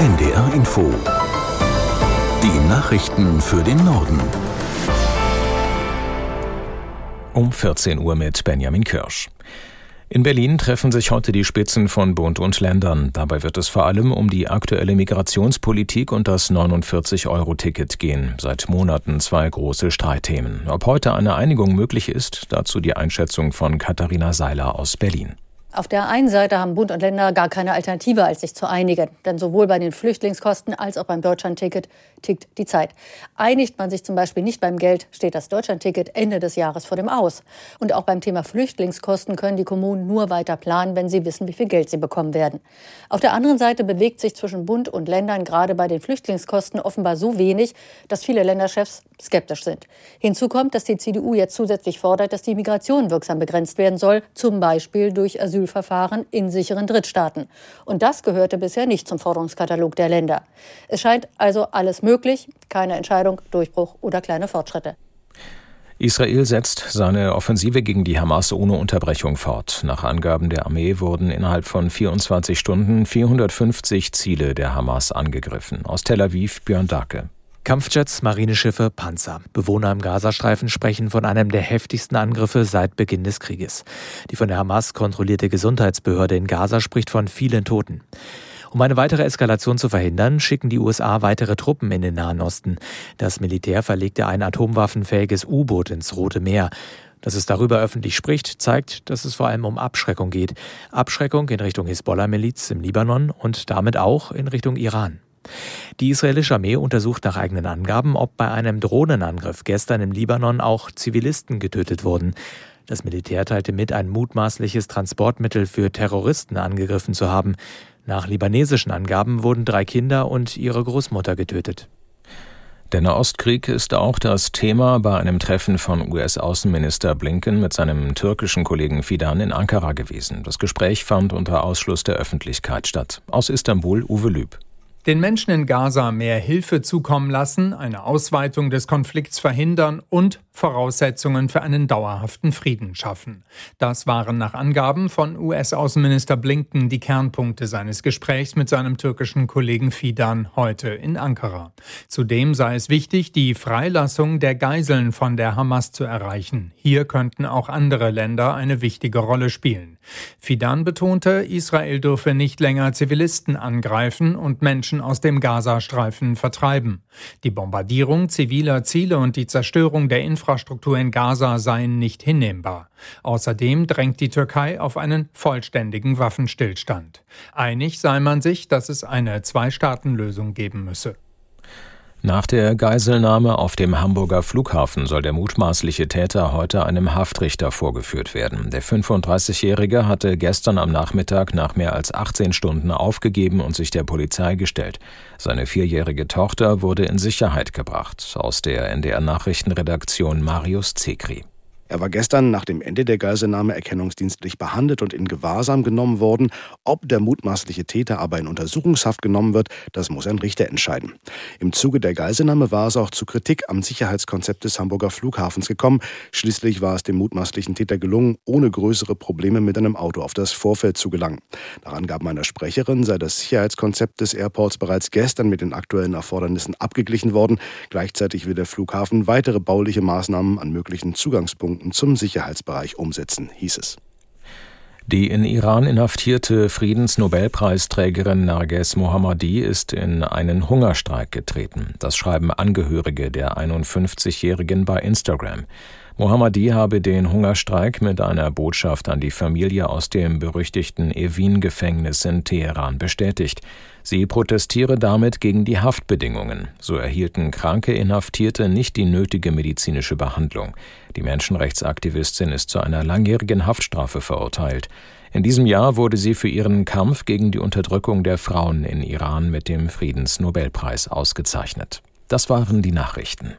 NDR Info. Die Nachrichten für den Norden. Um 14 Uhr mit Benjamin Kirsch. In Berlin treffen sich heute die Spitzen von Bund und Ländern. Dabei wird es vor allem um die aktuelle Migrationspolitik und das 49-Euro-Ticket gehen. Seit Monaten zwei große Streitthemen. Ob heute eine Einigung möglich ist, dazu die Einschätzung von Katharina Seiler aus Berlin. Auf der einen Seite haben Bund und Länder gar keine Alternative, als sich zu einigen. Denn sowohl bei den Flüchtlingskosten als auch beim Deutschlandticket tickt die Zeit. Einigt man sich zum Beispiel nicht beim Geld, steht das Deutschlandticket Ende des Jahres vor dem Aus. Und auch beim Thema Flüchtlingskosten können die Kommunen nur weiter planen, wenn sie wissen, wie viel Geld sie bekommen werden. Auf der anderen Seite bewegt sich zwischen Bund und Ländern gerade bei den Flüchtlingskosten offenbar so wenig, dass viele Länderchefs skeptisch sind. Hinzu kommt, dass die CDU jetzt zusätzlich fordert, dass die Migration wirksam begrenzt werden soll, zum Beispiel durch Asyl Asylverfahren in sicheren Drittstaaten. Und das gehörte bisher nicht zum Forderungskatalog der Länder. Es scheint also alles möglich, keine Entscheidung, Durchbruch oder kleine Fortschritte. Israel setzt seine Offensive gegen die Hamas ohne Unterbrechung fort. Nach Angaben der Armee wurden innerhalb von 24 Stunden 450 Ziele der Hamas angegriffen. Aus Tel Aviv Björn Dake. Kampfjets, Marineschiffe, Panzer. Bewohner im Gazastreifen sprechen von einem der heftigsten Angriffe seit Beginn des Krieges. Die von der Hamas kontrollierte Gesundheitsbehörde in Gaza spricht von vielen Toten. Um eine weitere Eskalation zu verhindern, schicken die USA weitere Truppen in den Nahen Osten. Das Militär verlegte ein atomwaffenfähiges U-Boot ins Rote Meer. Dass es darüber öffentlich spricht, zeigt, dass es vor allem um Abschreckung geht. Abschreckung in Richtung Hisbollah-Miliz im Libanon und damit auch in Richtung Iran. Die israelische Armee untersucht nach eigenen Angaben, ob bei einem Drohnenangriff gestern im Libanon auch Zivilisten getötet wurden. Das Militär teilte mit, ein mutmaßliches Transportmittel für Terroristen angegriffen zu haben. Nach libanesischen Angaben wurden drei Kinder und ihre Großmutter getötet. Der Nahostkrieg ist auch das Thema bei einem Treffen von US-Außenminister Blinken mit seinem türkischen Kollegen Fidan in Ankara gewesen. Das Gespräch fand unter Ausschluss der Öffentlichkeit statt. Aus Istanbul Uwe Lüb. Den Menschen in Gaza mehr Hilfe zukommen lassen, eine Ausweitung des Konflikts verhindern und Voraussetzungen für einen dauerhaften Frieden schaffen. Das waren nach Angaben von US-Außenminister Blinken die Kernpunkte seines Gesprächs mit seinem türkischen Kollegen Fidan heute in Ankara. Zudem sei es wichtig, die Freilassung der Geiseln von der Hamas zu erreichen. Hier könnten auch andere Länder eine wichtige Rolle spielen. Fidan betonte, Israel dürfe nicht länger Zivilisten angreifen und Menschen aus dem Gazastreifen vertreiben. Die Bombardierung ziviler Ziele und die Zerstörung der Infrastruktur Infrastruktur in Gaza seien nicht hinnehmbar. Außerdem drängt die Türkei auf einen vollständigen Waffenstillstand. Einig sei man sich, dass es eine Zwei-Staaten-Lösung geben müsse. Nach der Geiselnahme auf dem Hamburger Flughafen soll der mutmaßliche Täter heute einem Haftrichter vorgeführt werden. Der 35-Jährige hatte gestern am Nachmittag nach mehr als 18 Stunden aufgegeben und sich der Polizei gestellt. Seine vierjährige Tochter wurde in Sicherheit gebracht. Aus der NDR Nachrichtenredaktion Marius Zekri. Er war gestern nach dem Ende der Geiselnahme erkennungsdienstlich behandelt und in Gewahrsam genommen worden. Ob der mutmaßliche Täter aber in Untersuchungshaft genommen wird, das muss ein Richter entscheiden. Im Zuge der Geiselnahme war es auch zu Kritik am Sicherheitskonzept des Hamburger Flughafens gekommen. Schließlich war es dem mutmaßlichen Täter gelungen, ohne größere Probleme mit einem Auto auf das Vorfeld zu gelangen. Nach Angaben einer Sprecherin sei das Sicherheitskonzept des Airports bereits gestern mit den aktuellen Erfordernissen abgeglichen worden. Gleichzeitig will der Flughafen weitere bauliche Maßnahmen an möglichen Zugangspunkten Beamten zum Sicherheitsbereich umsetzen, hieß es. Die in Iran inhaftierte Friedensnobelpreisträgerin Narges Mohammadi ist in einen Hungerstreik getreten. Das schreiben Angehörige der 51-Jährigen bei Instagram. Mohammadi habe den Hungerstreik mit einer Botschaft an die Familie aus dem berüchtigten Evin-Gefängnis in Teheran bestätigt. Sie protestiere damit gegen die Haftbedingungen. So erhielten kranke Inhaftierte nicht die nötige medizinische Behandlung. Die Menschenrechtsaktivistin ist zu einer langjährigen Haftstrafe verurteilt. In diesem Jahr wurde sie für ihren Kampf gegen die Unterdrückung der Frauen in Iran mit dem Friedensnobelpreis ausgezeichnet. Das waren die Nachrichten.